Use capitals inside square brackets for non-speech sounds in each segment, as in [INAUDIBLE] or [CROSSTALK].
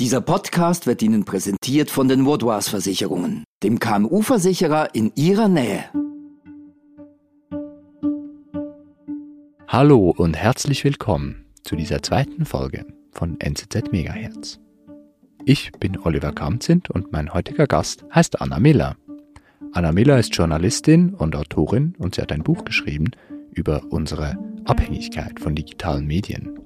Dieser Podcast wird Ihnen präsentiert von den Vaudois Versicherungen, dem KMU-Versicherer in Ihrer Nähe. Hallo und herzlich willkommen zu dieser zweiten Folge von NZZ Megahertz. Ich bin Oliver Kamzint und mein heutiger Gast heißt Anna Miller. Anna Miller ist Journalistin und Autorin und sie hat ein Buch geschrieben über unsere Abhängigkeit von digitalen Medien.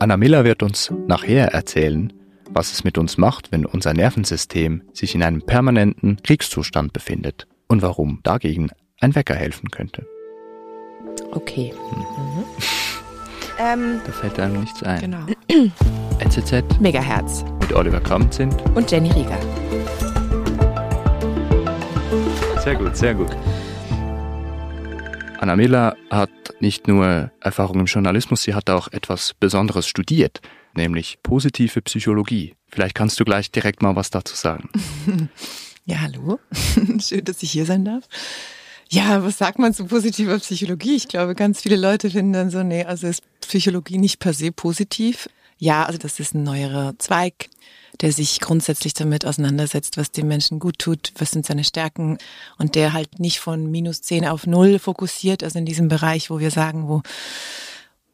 Anna Miller wird uns nachher erzählen, was es mit uns macht, wenn unser Nervensystem sich in einem permanenten Kriegszustand befindet und warum dagegen ein Wecker helfen könnte. Okay. Mhm. Ähm, da fällt einem nichts ein. Genau. [CLEARS THROAT] NZZ Megahertz mit Oliver Kramzint und Jenny Rieger. Sehr gut, sehr gut. Anna Miller hat nicht nur Erfahrung im Journalismus, sie hat auch etwas Besonderes studiert, nämlich positive Psychologie. Vielleicht kannst du gleich direkt mal was dazu sagen. [LAUGHS] Ja, hallo. [LAUGHS] Schön, dass ich hier sein darf. Ja, was sagt man zu positiver Psychologie? Ich glaube, ganz viele Leute finden dann so, nee, also ist Psychologie nicht per se positiv. Ja, also das ist ein neuerer Zweig, der sich grundsätzlich damit auseinandersetzt, was dem Menschen gut tut, was sind seine Stärken und der halt nicht von minus zehn auf null fokussiert, also in diesem Bereich, wo wir sagen, wo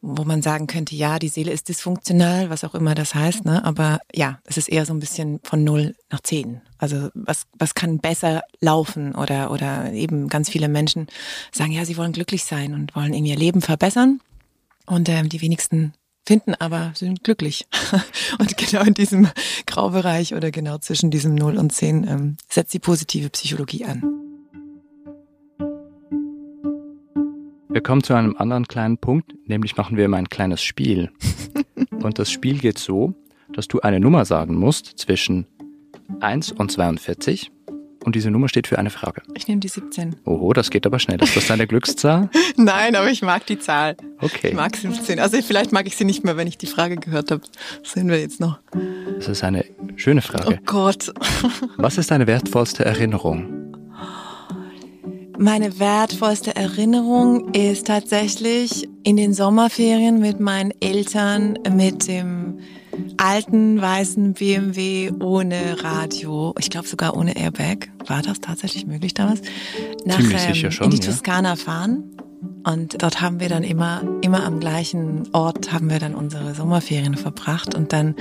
wo man sagen könnte, ja, die Seele ist dysfunktional, was auch immer das heißt, ne? Aber ja, es ist eher so ein bisschen von null nach zehn. Also was, was kann besser laufen oder, oder eben ganz viele Menschen sagen, ja, sie wollen glücklich sein und wollen in ihr Leben verbessern. Und ähm, die wenigsten finden aber, sind glücklich. [LAUGHS] und genau in diesem Graubereich oder genau zwischen diesem null und zehn ähm, setzt die positive Psychologie an. Wir kommen zu einem anderen kleinen Punkt, nämlich machen wir immer ein kleines Spiel. [LAUGHS] und das Spiel geht so, dass du eine Nummer sagen musst zwischen 1 und 42 und diese Nummer steht für eine Frage. Ich nehme die 17. Oho, das geht aber schnell. Ist das deine Glückszahl? [LAUGHS] Nein, aber ich mag die Zahl. Okay. Ich mag 17. Also vielleicht mag ich sie nicht mehr, wenn ich die Frage gehört habe. Das sehen wir jetzt noch. Das ist eine schöne Frage. Oh Gott. Was ist deine wertvollste Erinnerung? Meine wertvollste Erinnerung ist tatsächlich in den Sommerferien mit meinen Eltern mit dem alten weißen BMW ohne Radio, ich glaube sogar ohne Airbag. War das tatsächlich möglich damals? Nach, Ziemlich sicher ähm, schon, in die Toskana ja. fahren. Und dort haben wir dann immer, immer am gleichen Ort haben wir dann unsere Sommerferien verbracht. Und dann,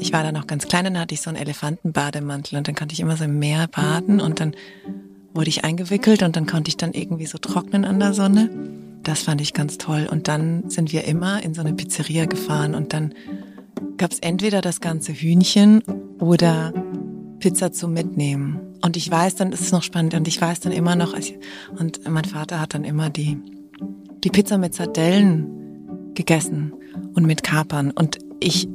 ich war dann noch ganz klein, dann hatte ich so einen Elefantenbademantel und dann konnte ich immer so im Meer baden und dann wurde ich eingewickelt und dann konnte ich dann irgendwie so trocknen an der Sonne. Das fand ich ganz toll. Und dann sind wir immer in so eine Pizzeria gefahren und dann gab es entweder das ganze Hühnchen oder Pizza zum Mitnehmen. Und ich weiß dann, das ist noch spannend, und ich weiß dann immer noch, und mein Vater hat dann immer die, die Pizza mit Sardellen gegessen und mit Kapern. Und ich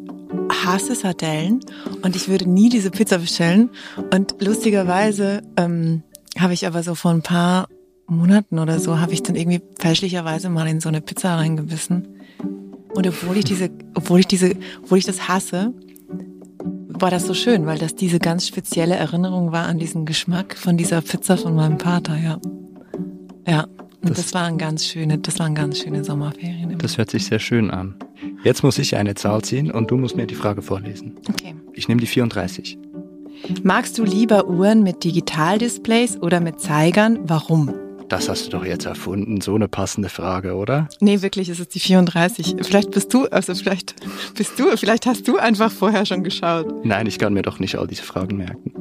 hasse Sardellen und ich würde nie diese Pizza bestellen. Und lustigerweise ähm, habe ich aber so vor ein paar Monaten oder so, habe ich dann irgendwie fälschlicherweise mal in so eine Pizza reingebissen. Und obwohl ich diese, obwohl ich diese, obwohl ich das hasse, war das so schön, weil das diese ganz spezielle Erinnerung war an diesen Geschmack von dieser Pizza von meinem Vater, ja. Ja. Und das, das waren ganz schöne, das waren ganz schöne Sommerferien. Das hört sich sehr schön an. Jetzt muss ich eine Zahl ziehen und du musst mir die Frage vorlesen. Okay. Ich nehme die 34. Magst du lieber Uhren mit Digitaldisplays oder mit Zeigern? Warum? Das hast du doch jetzt erfunden, so eine passende Frage, oder? Nee, wirklich, es ist die 34. Vielleicht bist du, also vielleicht bist du, vielleicht hast du einfach vorher schon geschaut. Nein, ich kann mir doch nicht all diese Fragen merken.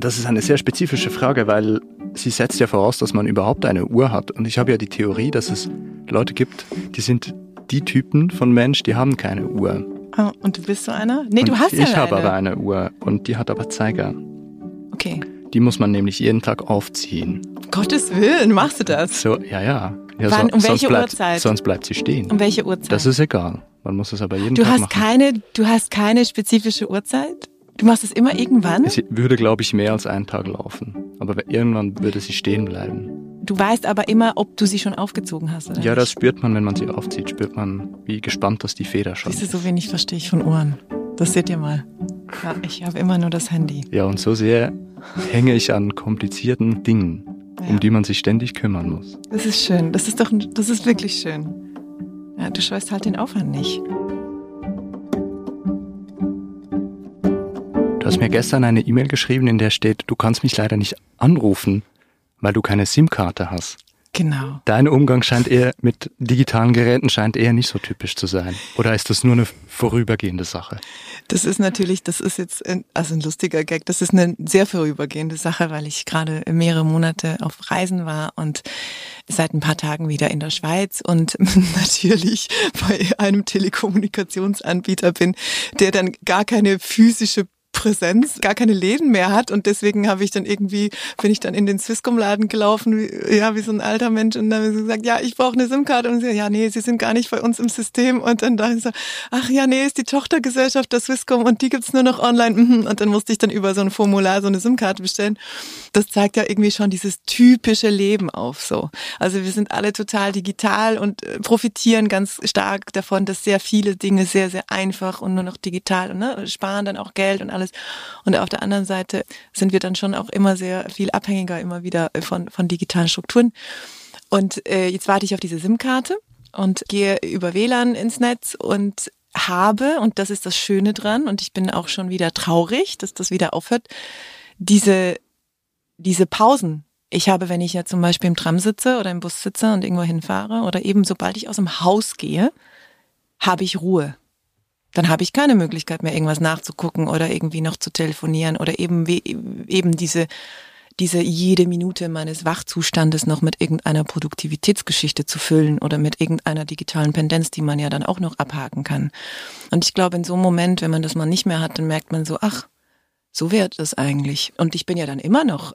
Das ist eine sehr spezifische Frage, weil sie setzt ja voraus, dass man überhaupt eine Uhr hat. Und ich habe ja die Theorie, dass es Leute gibt, die sind die Typen von Mensch, die haben keine Uhr. Und du bist so einer? Nee, und du hast ja Ich eine. habe aber eine Uhr und die hat aber Zeiger. Okay. Die muss man nämlich jeden Tag aufziehen. Um Gottes Willen, machst du das? So, ja, ja. ja Wann, so, um welche bleibt, Uhrzeit? Sonst bleibt sie stehen. Um welche Uhrzeit? Das ist egal. Man muss es aber jeden du Tag hast machen. Keine, du hast keine spezifische Uhrzeit? Du machst es immer irgendwann? Es würde, glaube ich, mehr als einen Tag laufen. Aber irgendwann würde sie stehen bleiben. Du weißt aber immer, ob du sie schon aufgezogen hast, oder Ja, das spürt man, wenn man sie aufzieht. Spürt man, wie gespannt das die Feder schon Siehst du, ist. so wenig verstehe ich von Uhren. Das seht ihr mal. Ja, ich habe immer nur das Handy. Ja, und so sehr hänge ich an komplizierten Dingen, Ja. um die man sich ständig kümmern muss. Das ist schön. Das ist doch, das ist wirklich schön. Ja, du scheust halt den Aufwand nicht. Du hast mir gestern eine E-Mail geschrieben, in der steht, du kannst mich leider nicht anrufen, weil du keine SIM-Karte hast. Genau. Dein Umgang scheint eher mit digitalen Geräten scheint eher nicht so typisch zu sein. Oder ist das nur eine vorübergehende Sache? Das ist natürlich, das ist jetzt ein, also ein lustiger Gag. Das ist eine sehr vorübergehende Sache, weil ich gerade mehrere Monate auf Reisen war und seit ein paar Tagen wieder in der Schweiz und [LAUGHS] natürlich bei einem Telekommunikationsanbieter bin, der dann gar keine physische Präsenz, gar keine Läden mehr hat und deswegen habe ich dann irgendwie, bin ich dann in den Swisscom-Laden gelaufen, wie, ja, wie so ein alter Mensch und dann habe ich gesagt, ja, ich brauche eine SIM-Karte und sie, ja, nee, sie sind gar nicht bei uns im System und dann dachte ich so, ach ja, nee, ist die Tochtergesellschaft der Swisscom und die gibt's nur noch online mhm. und dann musste ich dann über so ein Formular so eine SIM-Karte bestellen. Das zeigt ja irgendwie schon dieses typische Leben auf so. Also wir sind alle total digital und äh, profitieren ganz stark davon, dass sehr viele Dinge sehr, sehr einfach und nur noch digital und ne, sparen dann auch Geld und alles alles. Und auf der anderen Seite sind wir dann schon auch immer sehr viel abhängiger immer wieder von, von digitalen Strukturen. Und äh, jetzt warte ich auf diese SIM-Karte und gehe über WLAN ins Netz und habe, und das ist das Schöne dran, und ich bin auch schon wieder traurig, dass das wieder aufhört, diese, diese Pausen. Ich habe, wenn ich ja zum Beispiel im Tram sitze oder im Bus sitze und irgendwo hinfahre oder eben sobald ich aus dem Haus gehe, habe ich Ruhe dann habe ich keine Möglichkeit mehr, irgendwas nachzugucken oder irgendwie noch zu telefonieren oder eben wie, eben diese diese jede Minute meines Wachzustandes noch mit irgendeiner Produktivitätsgeschichte zu füllen oder mit irgendeiner digitalen Pendenz, die man ja dann auch noch abhaken kann. Und ich glaube, in so einem Moment, wenn man das mal nicht mehr hat, dann merkt man so, ach, so wird es eigentlich. Und ich bin ja dann immer noch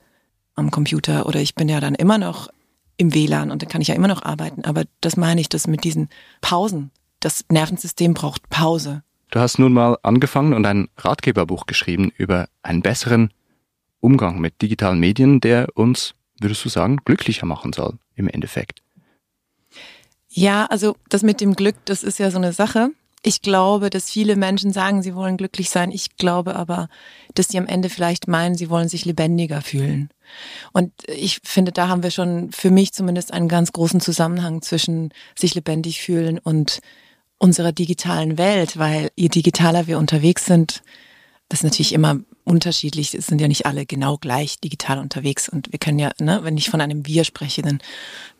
am Computer oder ich bin ja dann immer noch im WLAN und dann kann ich ja immer noch arbeiten. Aber das meine ich, dass mit diesen Pausen, das Nervensystem braucht Pause. Du hast nun mal angefangen und ein Ratgeberbuch geschrieben über einen besseren Umgang mit digitalen Medien, der uns, würdest du sagen, glücklicher machen soll im Endeffekt. Ja, also das mit dem Glück, das ist ja so eine Sache. Ich glaube, dass viele Menschen sagen, sie wollen glücklich sein. Ich glaube aber, dass sie am Ende vielleicht meinen, sie wollen sich lebendiger fühlen. Und ich finde, da haben wir schon für mich zumindest einen ganz großen Zusammenhang zwischen sich lebendig fühlen und unserer digitalen Welt, weil je digitaler wir unterwegs sind, das ist natürlich immer unterschiedlich. Es sind ja nicht alle genau gleich digital unterwegs. Und wir können ja, ne, wenn ich von einem Wir spreche, dann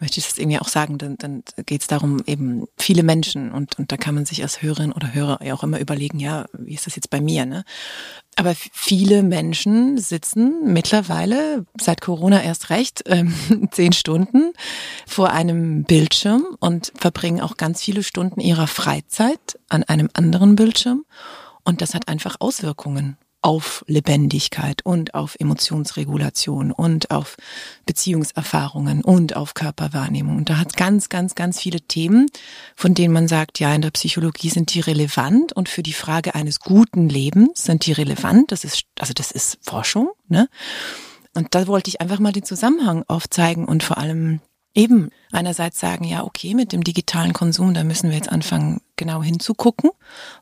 möchte ich das irgendwie auch sagen, dann, dann geht es darum, eben viele Menschen und, und da kann man sich als Hörerin oder Hörer ja auch immer überlegen, ja, wie ist das jetzt bei mir, ne? Aber viele Menschen sitzen mittlerweile, seit Corona erst recht, [LAUGHS] ähm, zehn Stunden vor einem Bildschirm und verbringen auch ganz viele Stunden ihrer Freizeit an einem anderen Bildschirm. Und das hat einfach Auswirkungen auf Lebendigkeit und auf Emotionsregulation und auf Beziehungserfahrungen und auf Körperwahrnehmung. Und da hat ganz, ganz, ganz viele Themen, von denen man sagt, ja, in der Psychologie sind die relevant und für die Frage eines guten Lebens sind die relevant. Das ist, also das ist Forschung, ne? Und da wollte ich einfach mal den Zusammenhang aufzeigen und vor allem eben einerseits sagen, ja, okay, mit dem digitalen Konsum, da müssen wir jetzt anfangen, genau hinzugucken,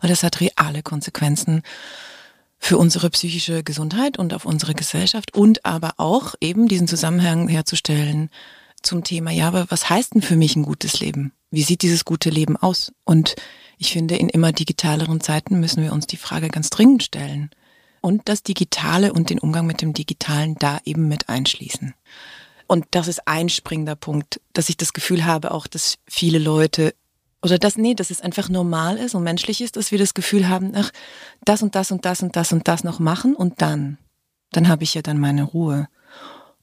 weil das hat reale Konsequenzen für unsere psychische Gesundheit und auf unsere Gesellschaft und aber auch eben diesen Zusammenhang herzustellen zum Thema, ja, aber was heißt denn für mich ein gutes Leben? Wie sieht dieses gute Leben aus? Und ich finde, in immer digitaleren Zeiten müssen wir uns die Frage ganz dringend stellen. Und das Digitale und den Umgang mit dem Digitalen da eben mit einschließen. Und das ist ein springender Punkt, dass ich das Gefühl habe, auch, dass viele Leute oder das, nee, dass es einfach normal ist und menschlich ist, dass wir das Gefühl haben, ach, das und das und das und das und das noch machen und dann, dann habe ich ja dann meine Ruhe.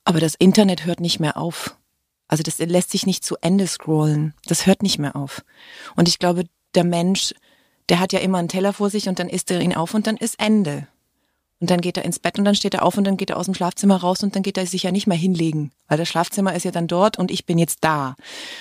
Aber das Internet hört nicht mehr auf. Also das lässt sich nicht zu Ende scrollen. Das hört nicht mehr auf. Und ich glaube, der Mensch, der hat ja immer einen Teller vor sich und dann isst er ihn auf und dann ist Ende. Und dann geht er ins Bett und dann steht er auf und dann geht er aus dem Schlafzimmer raus und dann geht er sich ja nicht mehr hinlegen, weil das Schlafzimmer ist ja dann dort und ich bin jetzt da.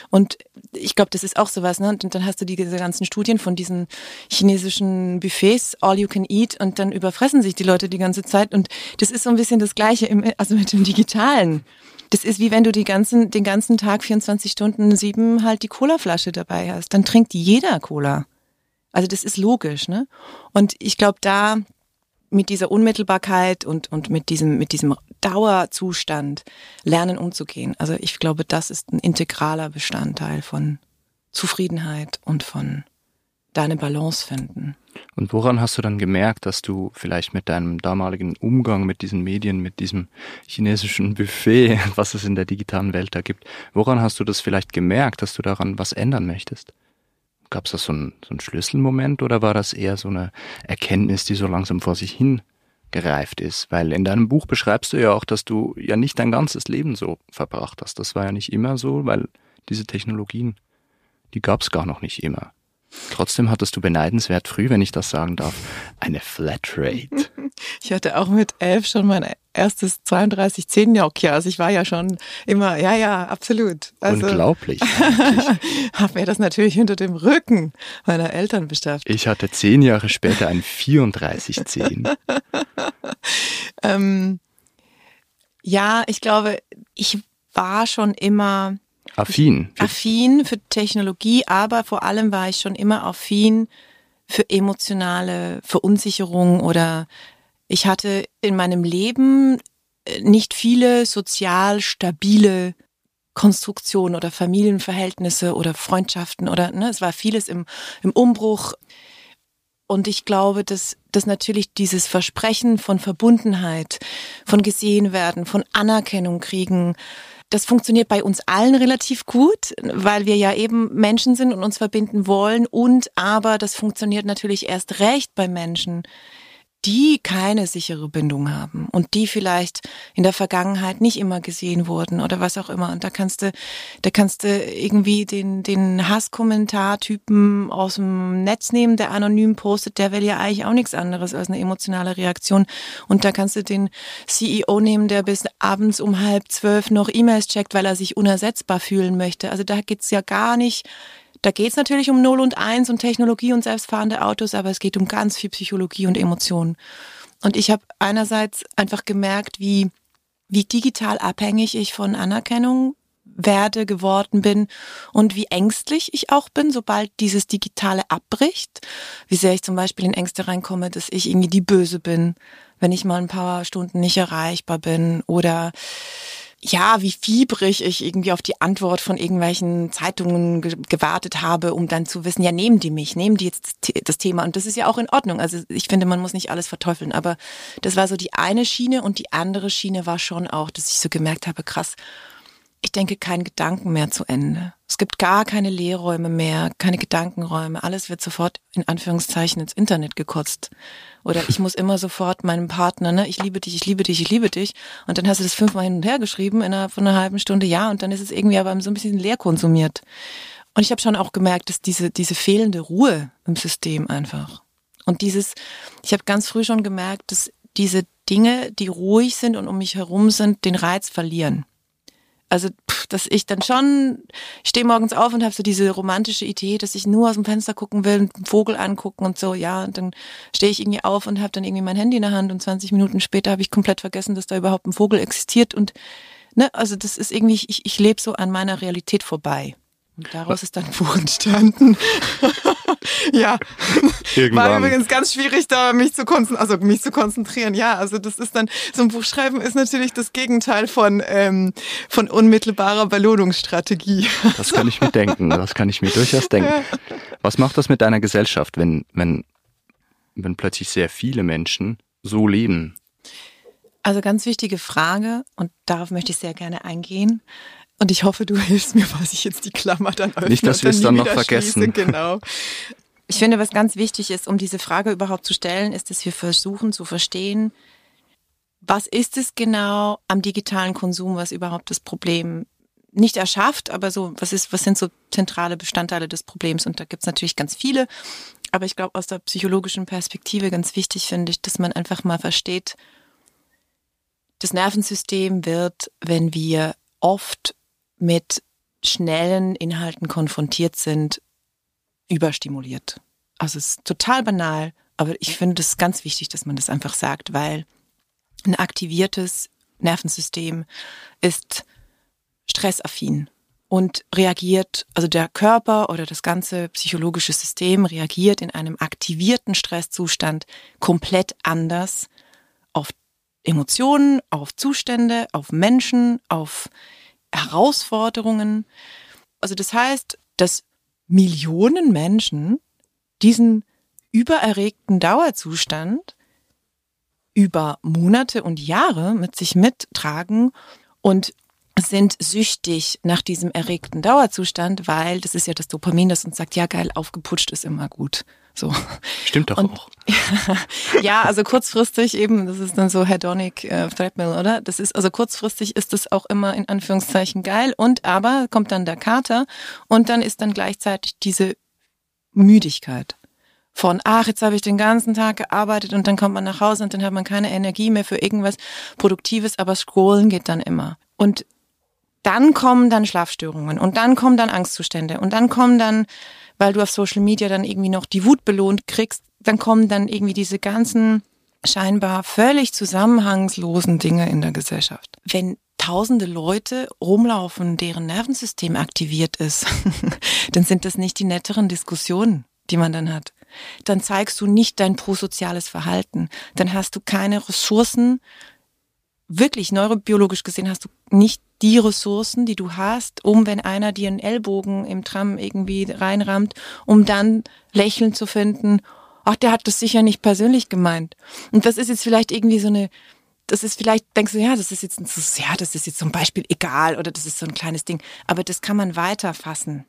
Und ich glaube, das ist auch sowas, ne? Und dann hast du diese ganzen Studien von diesen chinesischen Buffets, all you can eat, und dann überfressen sich die Leute die ganze Zeit. Und das ist so ein bisschen das Gleiche im, also mit dem Digitalen. Das ist wie wenn du die ganzen, den ganzen Tag 24 Stunden sieben halt die Colaflasche dabei hast. Dann trinkt jeder Cola. Also das ist logisch, ne? Und ich glaube, da mit dieser Unmittelbarkeit und, und mit diesem, mit diesem Dauerzustand lernen umzugehen. Also ich glaube, das ist ein integraler Bestandteil von Zufriedenheit und von da eine Balance finden. Und woran hast du dann gemerkt, dass du vielleicht mit deinem damaligen Umgang mit diesen Medien, mit diesem chinesischen Buffet, [LAUGHS] was es in der digitalen Welt da gibt, woran hast du das vielleicht gemerkt, dass du daran was ändern möchtest? Gab es da so einen, so einen Schlüsselmoment oder war das eher so eine Erkenntnis, die so langsam vor sich hin gereift ist? Weil in deinem Buch beschreibst du ja auch, dass du ja nicht dein ganzes Leben so verbracht hast. Das war ja nicht immer so, weil diese Technologien, die gab es gar noch nicht immer. Trotzdem hattest du beneidenswert früh, wenn ich das sagen darf, eine Flatrate. Ich hatte auch mit elf schon mein erstes 3210 Nokia. Also ich war ja schon immer, ja, ja, absolut. Also, Unglaublich. [LAUGHS] Hab mir das natürlich hinter dem Rücken meiner Eltern beschafft. Ich hatte zehn Jahre später ein 3410. [LAUGHS] ähm, ja, ich glaube, ich war schon immer affin. Affin für Technologie, aber vor allem war ich schon immer affin für emotionale Verunsicherung oder ich hatte in meinem Leben äh, nicht viele sozial stabile Konstruktionen oder Familienverhältnisse oder Freundschaften oder ne, es war vieles im, im Umbruch. Und ich glaube, dass, dass natürlich dieses Versprechen von Verbundenheit, von gesehen werden, von Anerkennung kriegen, das funktioniert bei uns allen relativ gut, weil wir ja eben Menschen sind und uns verbinden wollen. Und aber das funktioniert natürlich erst recht bei Menschen, die keine sichere Bindung haben und die vielleicht in der Vergangenheit nicht immer gesehen wurden oder was auch immer. Und da kannst du, da kannst du irgendwie den, den Hasskommentartypen aus dem Netz nehmen, der anonym postet, der will ja eigentlich auch nichts anderes als eine emotionale Reaktion. Und da kannst du den CEO nehmen, der bis abends um halb zwölf noch E-Mails checkt, weil er sich unersetzbar fühlen möchte. Also da geht's ja gar nicht da geht es natürlich um Null und Eins und Technologie und selbstfahrende Autos, aber es geht um ganz viel Psychologie und Emotionen. Und ich habe einerseits einfach gemerkt, wie, wie digital abhängig ich von Anerkennung werde, geworden bin und wie ängstlich ich auch bin, sobald dieses Digitale abbricht. Wie sehr ich zum Beispiel in Ängste reinkomme, dass ich irgendwie die Böse bin, wenn ich mal ein paar Stunden nicht erreichbar bin oder ja, wie fiebrig ich irgendwie auf die Antwort von irgendwelchen Zeitungen ge gewartet habe, um dann zu wissen, ja, nehmen die mich, nehmen die jetzt das Thema. Und das ist ja auch in Ordnung. Also ich finde, man muss nicht alles verteufeln. Aber das war so die eine Schiene und die andere Schiene war schon auch, dass ich so gemerkt habe, krass, ich denke keinen Gedanken mehr zu Ende. Es gibt gar keine Lehrräume mehr, keine Gedankenräume. Alles wird sofort in Anführungszeichen ins Internet gekotzt. Oder ich muss immer sofort meinem Partner, ne, ich liebe dich, ich liebe dich, ich liebe dich. Und dann hast du das fünfmal hin und her geschrieben innerhalb von einer halben Stunde, ja, und dann ist es irgendwie aber so ein bisschen leer konsumiert. Und ich habe schon auch gemerkt, dass diese, diese fehlende Ruhe im System einfach. Und dieses, ich habe ganz früh schon gemerkt, dass diese Dinge, die ruhig sind und um mich herum sind, den Reiz verlieren. Also, dass ich dann schon, ich stehe morgens auf und habe so diese romantische Idee, dass ich nur aus dem Fenster gucken will, einen Vogel angucken und so, ja, und dann stehe ich irgendwie auf und habe dann irgendwie mein Handy in der Hand und 20 Minuten später habe ich komplett vergessen, dass da überhaupt ein Vogel existiert und ne, also das ist irgendwie, ich, ich lebe so an meiner Realität vorbei. Und daraus ist dann ein Buch entstanden. [LAUGHS] ja. Irgendwann. War übrigens ganz schwierig, da mich zu konzentrieren, also mich zu konzentrieren. Ja, also das ist dann, so ein Buch schreiben ist natürlich das Gegenteil von, ähm, von unmittelbarer Belohnungsstrategie. [LAUGHS] Das kann ich mir denken. Das kann ich mir durchaus denken. [LAUGHS] Was macht das mit deiner Gesellschaft, wenn, wenn, wenn plötzlich sehr viele Menschen so leben? Also ganz wichtige Frage und darauf möchte ich sehr gerne eingehen. Und ich hoffe, du [LAUGHS] hilfst mir, was ich jetzt die Klammer dann öffne. Nicht, dass wir es dann noch vergessen. Schließe. Genau. Ich finde, was ganz wichtig ist, um diese Frage überhaupt zu stellen, ist, dass wir versuchen zu verstehen, was ist es genau am digitalen Konsum, was überhaupt das Problem nicht erschafft, aber so, was ist, was sind so zentrale Bestandteile des Problems? Und da gibt's natürlich ganz viele. Aber ich glaube, aus der psychologischen Perspektive ganz wichtig finde ich, dass man einfach mal versteht, das Nervensystem wird, wenn wir oft mit schnellen Inhalten konfrontiert sind, überstimuliert. Also es ist total banal, aber ich finde es ganz wichtig, dass man das einfach sagt, weil ein aktiviertes Nervensystem ist stressaffin und reagiert, also der Körper oder das ganze psychologische System reagiert in einem aktivierten Stresszustand komplett anders auf Emotionen, auf Zustände, auf Menschen, auf Herausforderungen. Also das heißt, dass Millionen Menschen diesen übererregten Dauerzustand über Monate und Jahre mit sich mittragen und sind süchtig nach diesem erregten Dauerzustand, weil das ist ja das Dopamin, das uns sagt, ja geil, aufgeputscht ist immer gut. So. Stimmt doch Und- auch. [LAUGHS] ja, also kurzfristig eben, das ist dann so hedonic äh, Threadmill, oder? Das ist also kurzfristig ist das auch immer in Anführungszeichen geil und aber kommt dann der Kater und dann ist dann gleichzeitig diese Müdigkeit von ach, jetzt habe ich den ganzen Tag gearbeitet und dann kommt man nach Hause und dann hat man keine Energie mehr für irgendwas produktives, aber scrollen geht dann immer. Und dann kommen dann Schlafstörungen und dann kommen dann Angstzustände und dann kommen dann, weil du auf Social Media dann irgendwie noch die Wut belohnt kriegst, dann kommen dann irgendwie diese ganzen scheinbar völlig zusammenhangslosen Dinge in der Gesellschaft. Wenn tausende Leute rumlaufen, deren Nervensystem aktiviert ist, [LAUGHS] dann sind das nicht die netteren Diskussionen, die man dann hat. Dann zeigst du nicht dein prosoziales Verhalten. Dann hast du keine Ressourcen, wirklich neurobiologisch gesehen hast du nicht die Ressourcen, die du hast, um wenn einer dir einen Ellbogen im Tram irgendwie reinrammt, um dann lächeln zu finden, ach, der hat das sicher nicht persönlich gemeint. Und das ist jetzt vielleicht irgendwie so eine, das ist vielleicht, denkst du, ja, das ist jetzt, ein, ja, das ist jetzt zum Beispiel egal oder das ist so ein kleines Ding. Aber das kann man weiterfassen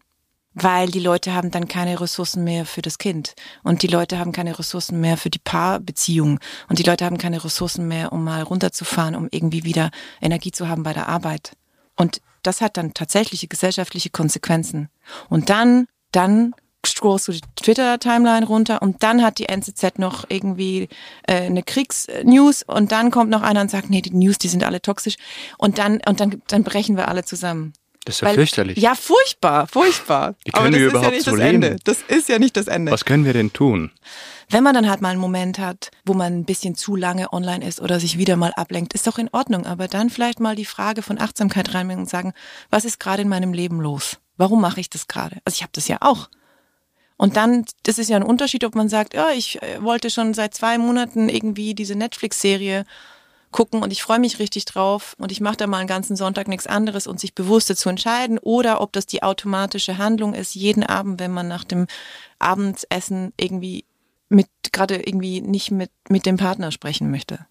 weil die Leute haben dann keine Ressourcen mehr für das Kind und die Leute haben keine Ressourcen mehr für die Paarbeziehung und die Leute haben keine Ressourcen mehr, um mal runterzufahren, um irgendwie wieder Energie zu haben bei der Arbeit. Und das hat dann tatsächliche gesellschaftliche Konsequenzen. Und dann, dann scrollst du die Twitter-Timeline runter und dann hat die NZZ noch irgendwie äh, eine Kriegsnews und dann kommt noch einer und sagt, nee, die News, die sind alle toxisch und dann und dann dann brechen wir alle zusammen. Das ist ja Weil- fürchterlich. Ja, furchtbar, furchtbar. Wie Aber können das wir ist ja nicht so das leben? Ende. Das ist ja nicht das Ende. Was können wir denn tun? Wenn man dann halt mal einen Moment hat, wo man ein bisschen zu lange online ist oder sich wieder mal ablenkt, ist doch in Ordnung. Aber dann vielleicht mal die Frage von Achtsamkeit reinbringen und sagen, was ist gerade in meinem Leben los? Warum mache ich das gerade? Also ich habe das ja auch. Und dann, das ist ja ein Unterschied, ob man sagt, ja, ich äh, wollte schon seit zwei Monaten irgendwie diese Netflix-Serie gucken und ich freue mich richtig drauf und ich mache da mal einen ganzen Sonntag nichts anderes und sich bewusst dazu entscheiden oder ob das die automatische Handlung ist, jeden Abend, wenn man nach dem Abendessen irgendwie mit gerade irgendwie nicht mit mit dem Partner sprechen möchte.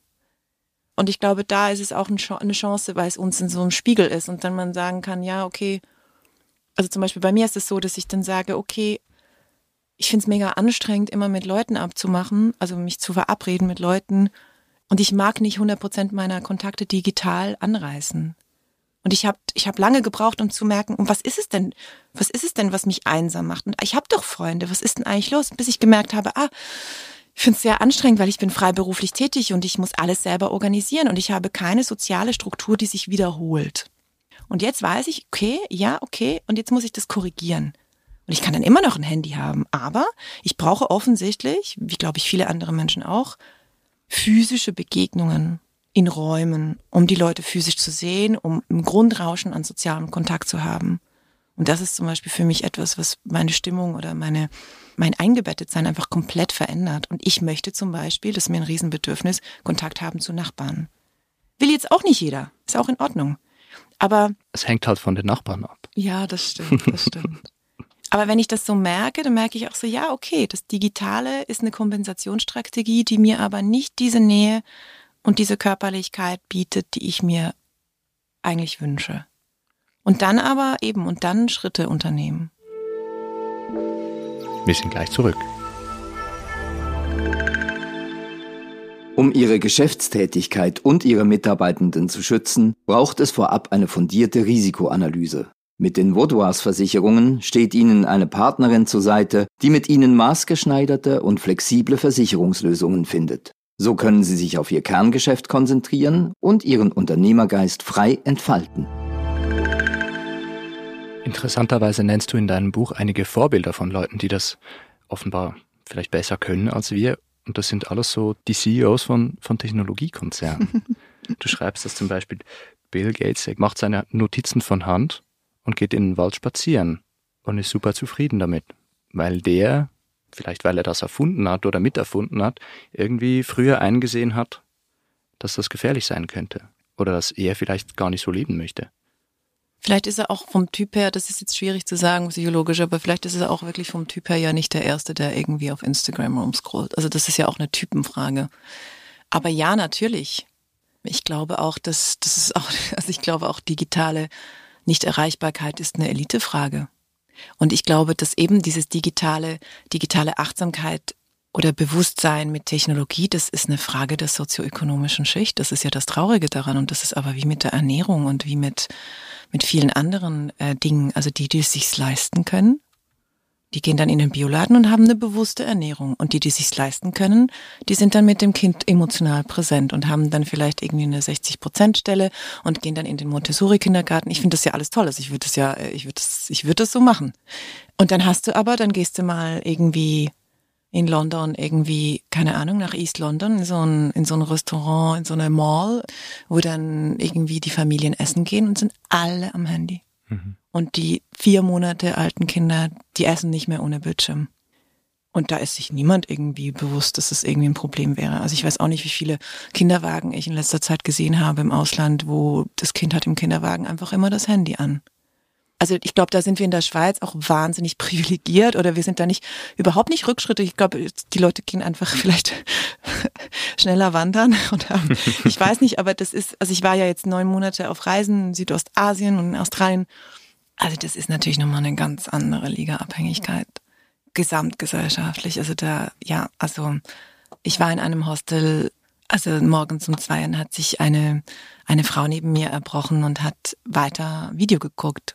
Und ich glaube, da ist es auch eine Chance, weil es uns in so einem Spiegel ist und dann man sagen kann, ja, okay, also zum Beispiel bei mir ist es so, dass ich dann sage, okay, ich finde es mega anstrengend, immer mit Leuten abzumachen, also mich zu verabreden mit Leuten. Und ich mag nicht 100 Prozent meiner Kontakte digital anreißen. Und ich habe ich hab lange gebraucht, um zu merken, um was ist es denn? Was ist es denn, was mich einsam macht? Und ich habe doch Freunde, was ist denn eigentlich los? Bis ich gemerkt habe, ah, ich finde es sehr anstrengend, weil ich bin freiberuflich tätig und ich muss alles selber organisieren und ich habe keine soziale Struktur, die sich wiederholt. Und jetzt weiß ich, okay, ja, okay, und jetzt muss ich das korrigieren. Und ich kann dann immer noch ein Handy haben, aber ich brauche offensichtlich, wie glaube ich viele andere Menschen auch, physische Begegnungen in Räumen, um die Leute physisch zu sehen, um ein Grundrauschen an sozialem Kontakt zu haben. Und das ist zum Beispiel für mich etwas, was meine Stimmung oder meine, mein Eingebettetsein einfach komplett verändert. Und ich möchte zum Beispiel, das ist mir ein Riesenbedürfnis, Kontakt haben zu Nachbarn. Will jetzt auch nicht jeder. Ist auch in Ordnung. Aber Es hängt halt von den Nachbarn ab. ja, das stimmt, das stimmt. Aber wenn ich das so merke, dann merke ich auch so, ja, okay, das Digitale ist eine Kompensationsstrategie, die mir aber nicht diese Nähe und diese Körperlichkeit bietet, die ich mir eigentlich wünsche. Und dann aber eben, und dann Schritte unternehmen. Wir sind gleich zurück. Um ihre Geschäftstätigkeit und ihre Mitarbeitenden zu schützen, braucht es vorab eine fundierte Risikoanalyse. Mit den Vaudois Versicherungen steht Ihnen eine Partnerin zur Seite, die mit Ihnen maßgeschneiderte und flexible Versicherungslösungen findet. So können Sie sich auf Ihr Kerngeschäft konzentrieren und Ihren Unternehmergeist frei entfalten. Interessanterweise nennst du in deinem Buch einige Vorbilder von Leuten, die das offenbar vielleicht besser können als wir. Und das sind alles so die CEOs von, von Technologiekonzernen. [LAUGHS] du schreibst, dass zum Beispiel Bill Gates macht seine Notizen von Hand und geht in den Wald spazieren und ist super zufrieden damit, weil der, vielleicht weil er das erfunden hat oder miterfunden hat, irgendwie früher eingesehen hat, dass das gefährlich sein könnte oder dass er vielleicht gar nicht so leben möchte. Vielleicht ist er auch vom Typ her, das ist jetzt schwierig zu sagen, psychologisch, aber vielleicht ist er auch wirklich vom Typ her ja nicht der Erste, der irgendwie auf Instagram rumscrollt. Also das ist ja auch eine Typenfrage. Aber ja, natürlich. Ich glaube auch, dass das ist auch, [LAUGHS] also ich glaube auch digitale Nichterreichbarkeit ist eine Elitefrage. Und ich glaube, dass eben dieses digitale, digitale Achtsamkeit oder Bewusstsein mit Technologie, das ist eine Frage der sozioökonomischen Schicht. Das ist ja das Traurige daran. Und das ist aber wie mit der Ernährung und wie mit, mit vielen anderen äh, Dingen. Also die, die es sich leisten können, die gehen dann in den Bioladen und haben eine bewusste Ernährung. Und die, die sich's leisten können, die sind dann mit dem Kind emotional präsent und haben dann vielleicht irgendwie eine 60-Prozent-Stelle und gehen dann in den Montessori-Kindergarten. Ich finde das ja alles toll. Also ich würde das ja, äh, ich würde das, ich würde das so machen. Und dann hast du aber, dann gehst du mal irgendwie in London irgendwie, keine Ahnung, nach East London, in so ein, in so ein Restaurant, in so eine Mall, wo dann irgendwie die Familien essen gehen und sind alle am Handy. Und die vier Monate alten Kinder, die essen nicht mehr ohne Bildschirm. Und da ist sich niemand irgendwie bewusst, dass es irgendwie ein Problem wäre. Also ich weiß auch nicht, wie viele Kinderwagen ich in letzter Zeit gesehen habe im Ausland, wo das Kind hat im Kinderwagen einfach immer das Handy an. Also ich glaube, da sind wir in der Schweiz auch wahnsinnig [LAUGHS] privilegiert oder wir sind da nicht überhaupt nicht rückschrittlich. Ich glaube, die Leute gehen einfach [LAUGHS] vielleicht [LAUGHS] schneller wandern oder ich weiß nicht, aber das ist, also ich war ja jetzt neun Monate auf Reisen in Südostasien und in Australien also das ist natürlich nochmal eine ganz andere Ligaabhängigkeit, gesamtgesellschaftlich. Also da, ja, also ich war in einem Hostel, also morgens um zwei hat sich eine, eine Frau neben mir erbrochen und hat weiter Video geguckt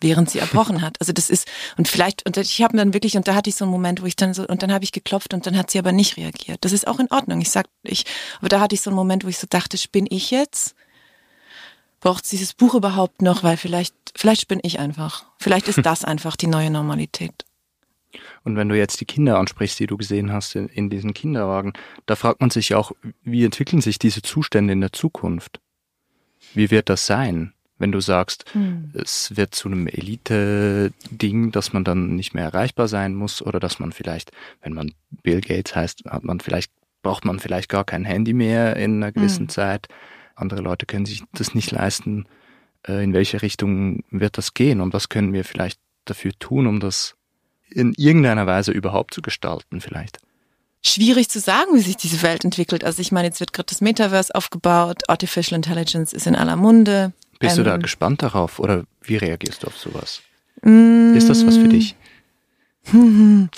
während sie erbrochen hat. Also das ist und vielleicht und ich habe dann wirklich und da hatte ich so einen Moment, wo ich dann so und dann habe ich geklopft und dann hat sie aber nicht reagiert. Das ist auch in Ordnung. Ich sag ich, aber da hatte ich so einen Moment, wo ich so dachte, bin ich jetzt? braucht es dieses Buch überhaupt noch, weil vielleicht, vielleicht bin ich einfach. Vielleicht ist das [LAUGHS] einfach die neue Normalität. Und wenn du jetzt die Kinder ansprichst, die du gesehen hast in, in diesen Kinderwagen, da fragt man sich auch, wie entwickeln sich diese Zustände in der Zukunft? Wie wird das sein, wenn du sagst, hm. es wird zu einem Elite-Ding, dass man dann nicht mehr erreichbar sein muss oder dass man vielleicht, wenn man Bill Gates heißt, hat man vielleicht, braucht man vielleicht gar kein Handy mehr in einer gewissen hm. Zeit andere Leute können sich das nicht leisten. Äh, in welche Richtung wird das gehen und was können wir vielleicht dafür tun, um das in irgendeiner Weise überhaupt zu gestalten vielleicht? Schwierig zu sagen, wie sich diese Welt entwickelt. Also ich meine, jetzt wird gerade das Metaverse aufgebaut, Artificial Intelligence ist in aller Munde. Bist ähm, du da ähm, gespannt darauf oder wie reagierst du auf sowas? Mm, ist das was für dich? [LAUGHS]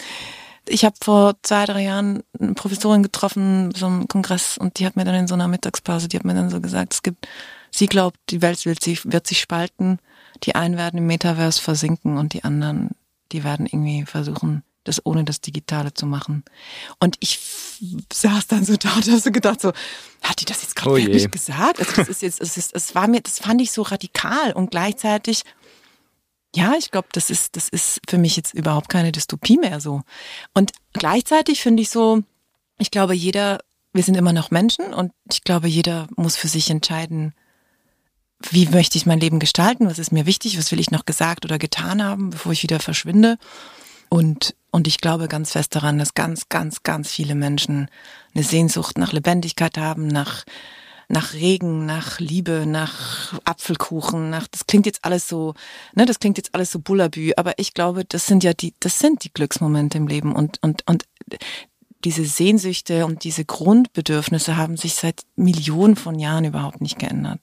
Ich habe vor zwei, drei Jahren eine Professorin getroffen, so einem Kongress, und die hat mir dann in so einer Mittagspause, die hat mir dann so gesagt, es gibt, sie glaubt, die Welt wird sich, wird sich spalten, die einen werden im Metaverse versinken und die anderen, die werden irgendwie versuchen, das ohne das Digitale zu machen. Und ich saß dann so da und habe so gedacht, so, hat die das jetzt gerade oh wirklich gesagt? Also das ist jetzt, es ist, es war mir, das fand ich so radikal und gleichzeitig ja, ich glaube, das ist, das ist für mich jetzt überhaupt keine Dystopie mehr so. Und gleichzeitig finde ich so, ich glaube, jeder, wir sind immer noch Menschen und ich glaube, jeder muss für sich entscheiden, wie möchte ich mein Leben gestalten, was ist mir wichtig, was will ich noch gesagt oder getan haben, bevor ich wieder verschwinde. Und, und ich glaube ganz fest daran, dass ganz, ganz, ganz viele Menschen eine Sehnsucht nach Lebendigkeit haben, nach, nach Regen, nach Liebe, nach Apfelkuchen, nach das klingt jetzt alles so, ne, das klingt jetzt alles so bullabü, aber ich glaube, das sind ja die, das sind die Glücksmomente im Leben und und und diese Sehnsüchte und diese Grundbedürfnisse haben sich seit Millionen von Jahren überhaupt nicht geändert.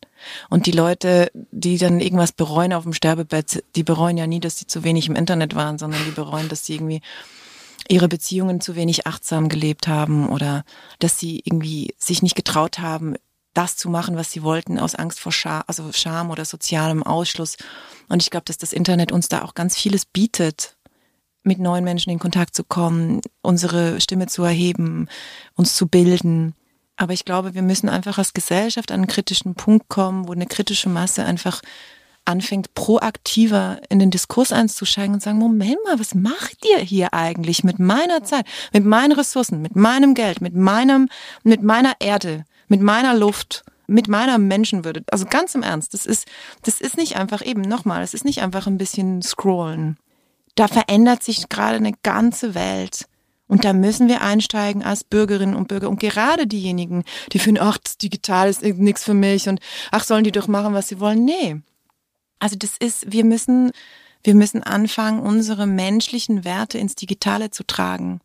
Und die Leute, die dann irgendwas bereuen auf dem Sterbebett, die bereuen ja nie, dass sie zu wenig im Internet waren, sondern die bereuen, dass sie irgendwie ihre Beziehungen zu wenig achtsam gelebt haben oder dass sie irgendwie sich nicht getraut haben, das zu machen, was sie wollten, aus Angst vor Scham, also Scham oder sozialem Ausschluss. Und ich glaube, dass das Internet uns da auch ganz vieles bietet, mit neuen Menschen in Kontakt zu kommen, unsere Stimme zu erheben, uns zu bilden. Aber ich glaube, wir müssen einfach als Gesellschaft an einen kritischen Punkt kommen, wo eine kritische Masse einfach anfängt, proaktiver in den Diskurs einzusteigen und sagen, Moment mal, was macht ihr hier eigentlich mit meiner Zeit, mit meinen Ressourcen, mit meinem Geld, mit meinem, mit meiner Erde? mit meiner Luft, mit meiner Menschenwürde. Also ganz im Ernst, das ist, das ist nicht einfach eben nochmal, es ist nicht einfach ein bisschen scrollen. Da verändert sich gerade eine ganze Welt. Und da müssen wir einsteigen als Bürgerinnen und Bürger. Und gerade diejenigen, die finden, ach, das Digital ist nichts für mich und ach, sollen die doch machen, was sie wollen. Nee. Also das ist, wir müssen, wir müssen anfangen, unsere menschlichen Werte ins Digitale zu tragen.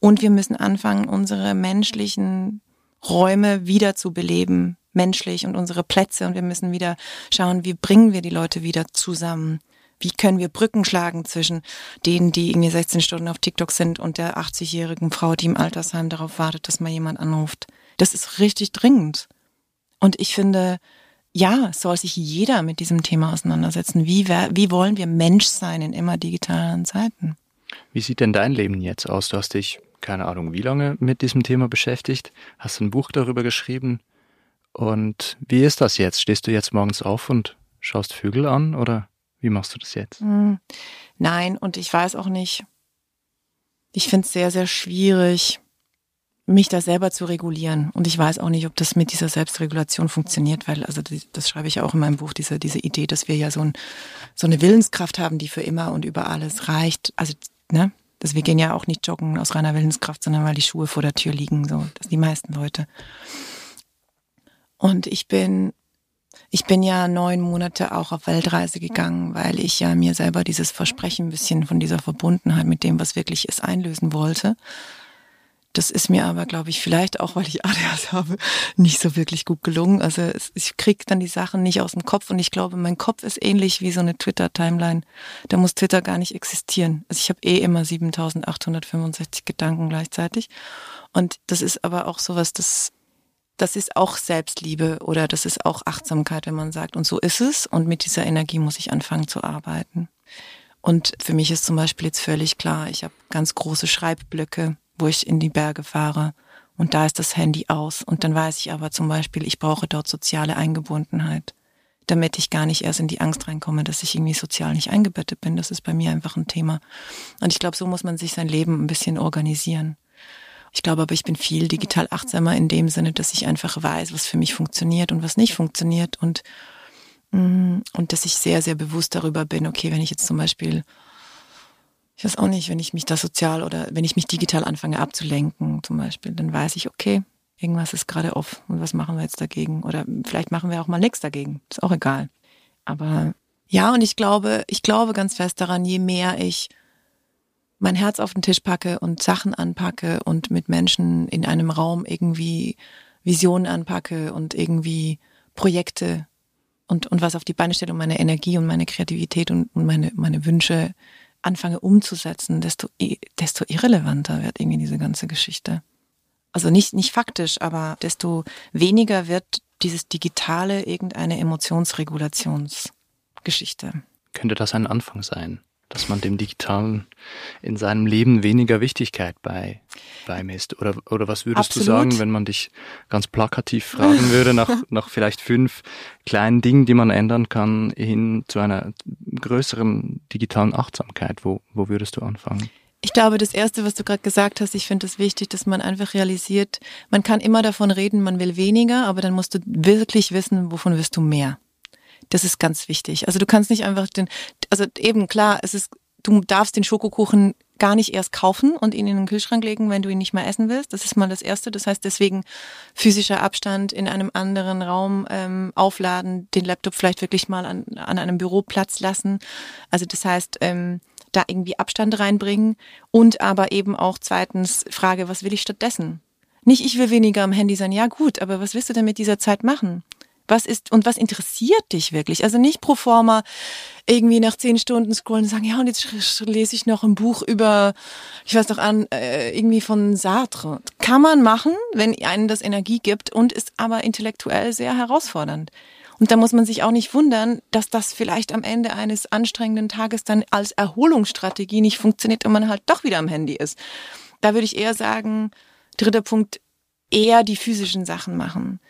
Und wir müssen anfangen, unsere menschlichen Räume wieder zu beleben, menschlich und unsere Plätze. Und wir müssen wieder schauen, wie bringen wir die Leute wieder zusammen. Wie können wir Brücken schlagen zwischen denen, die irgendwie 16 Stunden auf TikTok sind und der 80-jährigen Frau, die im Altersheim darauf wartet, dass mal jemand anruft. Das ist richtig dringend. Und ich finde, ja, soll sich jeder mit diesem Thema auseinandersetzen. Wie, wie wollen wir Mensch sein in immer digitalen Zeiten? Wie sieht denn dein Leben jetzt aus? Du hast dich, keine Ahnung, wie lange mit diesem Thema beschäftigt, hast ein Buch darüber geschrieben. Und wie ist das jetzt? Stehst du jetzt morgens auf und schaust Vögel an oder wie machst du das jetzt? Hm, nein, und ich weiß auch nicht. Ich finde es sehr, sehr schwierig, mich da selber zu regulieren. Und ich weiß auch nicht, ob das mit dieser Selbstregulation funktioniert, weil, also das schreibe ich auch in meinem Buch, diese, diese Idee, dass wir ja so, ein, so eine Willenskraft haben, die für immer und über alles reicht. Also, ne? dass wir gehen ja auch nicht joggen aus reiner Willenskraft, sondern weil die Schuhe vor der Tür liegen, so, das die meisten Leute. Und ich bin, ich bin ja neun Monate auch auf Weltreise gegangen, weil ich ja mir selber dieses Versprechen ein bisschen von dieser Verbundenheit mit dem, was wirklich ist, einlösen wollte. Das ist mir aber, glaube ich, vielleicht auch, weil ich ADHS habe, nicht so wirklich gut gelungen. Also ich krieg dann die Sachen nicht aus dem Kopf und ich glaube, mein Kopf ist ähnlich wie so eine Twitter-Timeline. Da muss Twitter gar nicht existieren. Also ich habe eh immer 7865 Gedanken gleichzeitig. Und das ist aber auch sowas, das, das ist auch Selbstliebe oder das ist auch Achtsamkeit, wenn man sagt, und so ist es. Und mit dieser Energie muss ich anfangen zu arbeiten. Und für mich ist zum Beispiel jetzt völlig klar, ich habe ganz große Schreibblöcke wo ich in die Berge fahre und da ist das Handy aus und dann weiß ich aber zum Beispiel, ich brauche dort soziale Eingebundenheit, damit ich gar nicht erst in die Angst reinkomme, dass ich irgendwie sozial nicht eingebettet bin. Das ist bei mir einfach ein Thema. Und ich glaube, so muss man sich sein Leben ein bisschen organisieren. Ich glaube aber, ich bin viel digital achtsamer in dem Sinne, dass ich einfach weiß, was für mich funktioniert und was nicht funktioniert und, mm, und dass ich sehr, sehr bewusst darüber bin, okay, wenn ich jetzt zum Beispiel ich weiß auch nicht, wenn ich mich da sozial oder wenn ich mich digital anfange abzulenken zum Beispiel, dann weiß ich, okay, irgendwas ist gerade off und was machen wir jetzt dagegen? Oder vielleicht machen wir auch mal nichts dagegen. Ist auch egal. Aber ja, und ich glaube, ich glaube ganz fest daran, je mehr ich mein Herz auf den Tisch packe und Sachen anpacke und mit Menschen in einem Raum irgendwie Visionen anpacke und irgendwie Projekte und, und was auf die Beine stelle und meine Energie und meine Kreativität und, und meine, meine Wünsche anfange umzusetzen, desto, desto irrelevanter wird irgendwie diese ganze Geschichte. Also nicht, nicht faktisch, aber desto weniger wird dieses Digitale irgendeine Emotionsregulationsgeschichte. Könnte das ein Anfang sein? Dass man dem Digitalen in seinem Leben weniger Wichtigkeit bei, beimisst? Oder, oder was würdest Absolut. du sagen, wenn man dich ganz plakativ fragen würde, nach, [LAUGHS] nach vielleicht fünf kleinen Dingen, die man ändern kann, hin zu einer größeren digitalen Achtsamkeit? Wo, wo würdest du anfangen? Ich glaube, das Erste, was du gerade gesagt hast, ich finde es das wichtig, dass man einfach realisiert, man kann immer davon reden, man will weniger, aber dann musst du wirklich wissen, wovon wirst du mehr. Das ist ganz wichtig. Also du kannst nicht einfach den, also eben klar, es ist, du darfst den Schokokuchen gar nicht erst kaufen und ihn in den Kühlschrank legen, wenn du ihn nicht mehr essen willst. Das ist mal das Erste. Das heißt deswegen physischer Abstand in einem anderen Raum ähm, aufladen, den Laptop vielleicht wirklich mal an, an einem Büroplatz lassen. Also das heißt, ähm, da irgendwie Abstand reinbringen und aber eben auch zweitens Frage, was will ich stattdessen? Nicht, ich will weniger am Handy sein. Ja gut, aber was willst du denn mit dieser Zeit machen? Was ist und was interessiert dich wirklich? Also nicht pro forma irgendwie nach zehn Stunden scrollen und sagen, ja, und jetzt lese ich noch ein Buch über, ich weiß doch an, äh, irgendwie von Sartre. Kann man machen, wenn einen das Energie gibt und ist aber intellektuell sehr herausfordernd. Und da muss man sich auch nicht wundern, dass das vielleicht am Ende eines anstrengenden Tages dann als Erholungsstrategie nicht funktioniert und man halt doch wieder am Handy ist. Da würde ich eher sagen, dritter Punkt, eher die physischen Sachen machen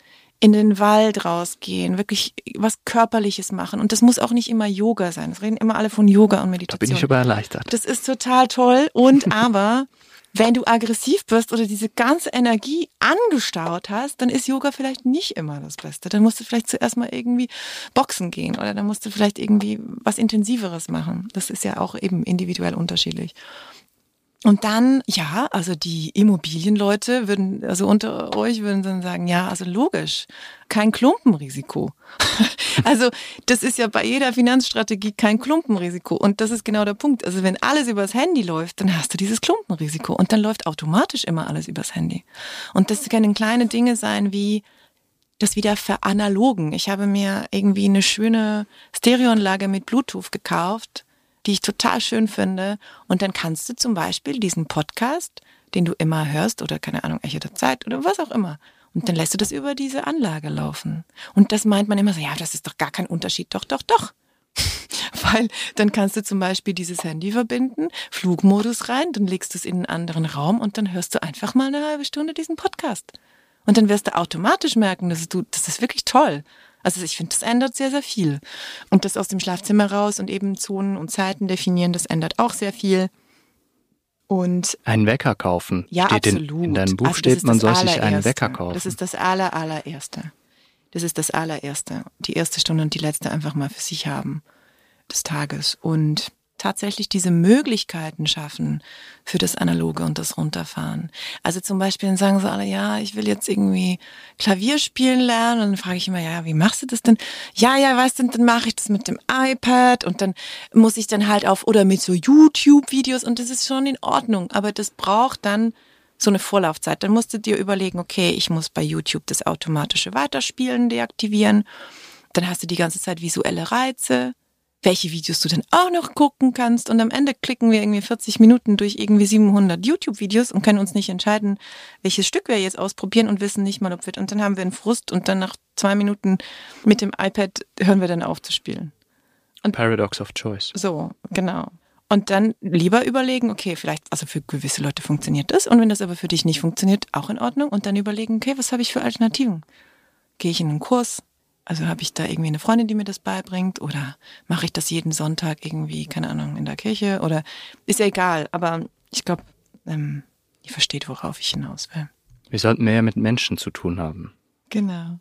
in den Wald rausgehen, wirklich was Körperliches machen. Und das muss auch nicht immer Yoga sein. Es reden immer alle von Yoga und Meditation. Da bin ich aber erleichtert. Das ist total toll. Und [LAUGHS] aber, wenn du aggressiv bist oder diese ganze Energie angestaut hast, dann ist Yoga vielleicht nicht immer das Beste. Dann musst du vielleicht zuerst mal irgendwie boxen gehen oder dann musst du vielleicht irgendwie was Intensiveres machen. Das ist ja auch eben individuell unterschiedlich. Und dann, ja, also die Immobilienleute würden, also unter euch würden dann sagen, ja, also logisch, kein Klumpenrisiko. [LAUGHS] also das ist ja bei jeder Finanzstrategie kein Klumpenrisiko. Und das ist genau der Punkt. Also wenn alles übers Handy läuft, dann hast du dieses Klumpenrisiko. Und dann läuft automatisch immer alles übers Handy. Und das können kleine Dinge sein wie, das wieder veranalogen. Ich habe mir irgendwie eine schöne Stereoanlage mit Bluetooth gekauft die ich total schön finde. Und dann kannst du zum Beispiel diesen Podcast, den du immer hörst, oder keine Ahnung, Echo der Zeit oder was auch immer. Und dann lässt du das über diese Anlage laufen. Und das meint man immer so, ja, das ist doch gar kein Unterschied. Doch, doch, doch. [LAUGHS] Weil dann kannst du zum Beispiel dieses Handy verbinden, Flugmodus rein, dann legst du es in einen anderen Raum und dann hörst du einfach mal eine halbe Stunde diesen Podcast. Und dann wirst du automatisch merken, dass du, das ist wirklich toll. Also ich finde, das ändert sehr, sehr viel. Und das aus dem Schlafzimmer raus und eben Zonen und Zeiten definieren, das ändert auch sehr viel. Und einen Wecker kaufen. Ja, steht absolut. In, in deinem Buch also steht, man soll sich einen Wecker kaufen. Das ist das aller, allererste. Das ist das allererste. Die erste Stunde und die letzte einfach mal für sich haben des Tages. Und tatsächlich diese Möglichkeiten schaffen für das Analoge und das Runterfahren. Also zum Beispiel dann sagen sie alle, ja, ich will jetzt irgendwie Klavier spielen lernen. Und dann frage ich immer, ja, wie machst du das denn? Ja, ja, weißt du, dann mache ich das mit dem iPad und dann muss ich dann halt auf oder mit so YouTube-Videos und das ist schon in Ordnung. Aber das braucht dann so eine Vorlaufzeit. Dann musst du dir überlegen, okay, ich muss bei YouTube das automatische Weiterspielen deaktivieren. Dann hast du die ganze Zeit visuelle Reize welche Videos du denn auch noch gucken kannst. Und am Ende klicken wir irgendwie 40 Minuten durch irgendwie 700 YouTube-Videos und können uns nicht entscheiden, welches Stück wir jetzt ausprobieren und wissen nicht mal, ob wir, und dann haben wir einen Frust und dann nach zwei Minuten mit dem iPad hören wir dann auf zu spielen. Und Paradox of Choice. So, genau. Und dann lieber überlegen, okay, vielleicht, also für gewisse Leute funktioniert das und wenn das aber für dich nicht funktioniert, auch in Ordnung und dann überlegen, okay, was habe ich für Alternativen? Gehe ich in einen Kurs? Also habe ich da irgendwie eine Freundin, die mir das beibringt oder mache ich das jeden Sonntag irgendwie, keine Ahnung, in der Kirche oder ist ja egal, aber ich glaube, ähm, ihr versteht, worauf ich hinaus will. Wir sollten mehr mit Menschen zu tun haben. Genau.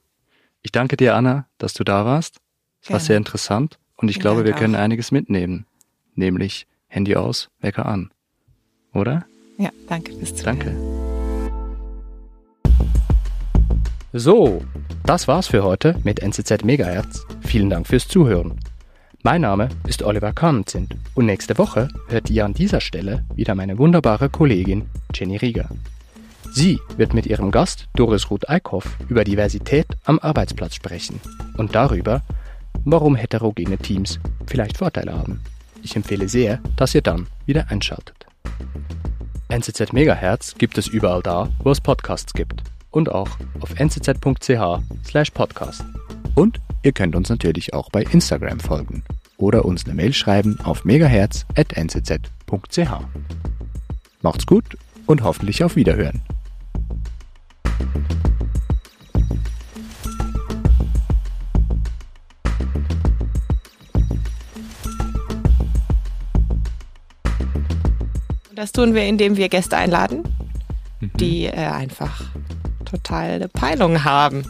Ich danke dir, Anna, dass du da warst. Es war sehr interessant und ich Vielen glaube, wir können auch. einiges mitnehmen. Nämlich Handy aus, Wecker an. Oder? Ja, danke fürs Zuhören. Danke. So, das war's für heute mit NZZ Megahertz. Vielen Dank fürs Zuhören. Mein Name ist Oliver Kamenzind und nächste Woche hört ihr an dieser Stelle wieder meine wunderbare Kollegin Jenny Rieger. Sie wird mit ihrem Gast Doris Ruth Eickhoff über Diversität am Arbeitsplatz sprechen und darüber, warum heterogene Teams vielleicht Vorteile haben. Ich empfehle sehr, dass ihr dann wieder einschaltet. NZZ Megahertz gibt es überall da, wo es Podcasts gibt und auch auf nczch/podcast. Und ihr könnt uns natürlich auch bei Instagram folgen oder uns eine Mail schreiben auf megahertz.nczch. Macht's gut und hoffentlich auf Wiederhören. Das tun wir, indem wir Gäste einladen, mhm. die äh, einfach total eine Peilung haben.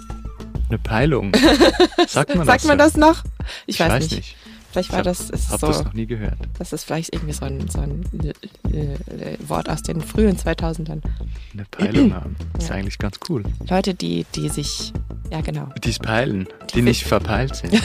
Eine Peilung? [LAUGHS] Sagt man, Sagt das, man das noch? Ich, ich weiß, weiß, nicht. nicht. Vielleicht war ich hab, das. Ich habe so, das noch nie gehört. Das ist vielleicht irgendwie so ein, so ein äh, äh, Wort aus den frühen 2000ern. Eine Peilung [CLEARS THROAT] haben. Das ist ja. eigentlich ganz cool. Leute, die, die sich. Ja, genau. Die es peilen, die, die nicht verpeilt sind. [LAUGHS]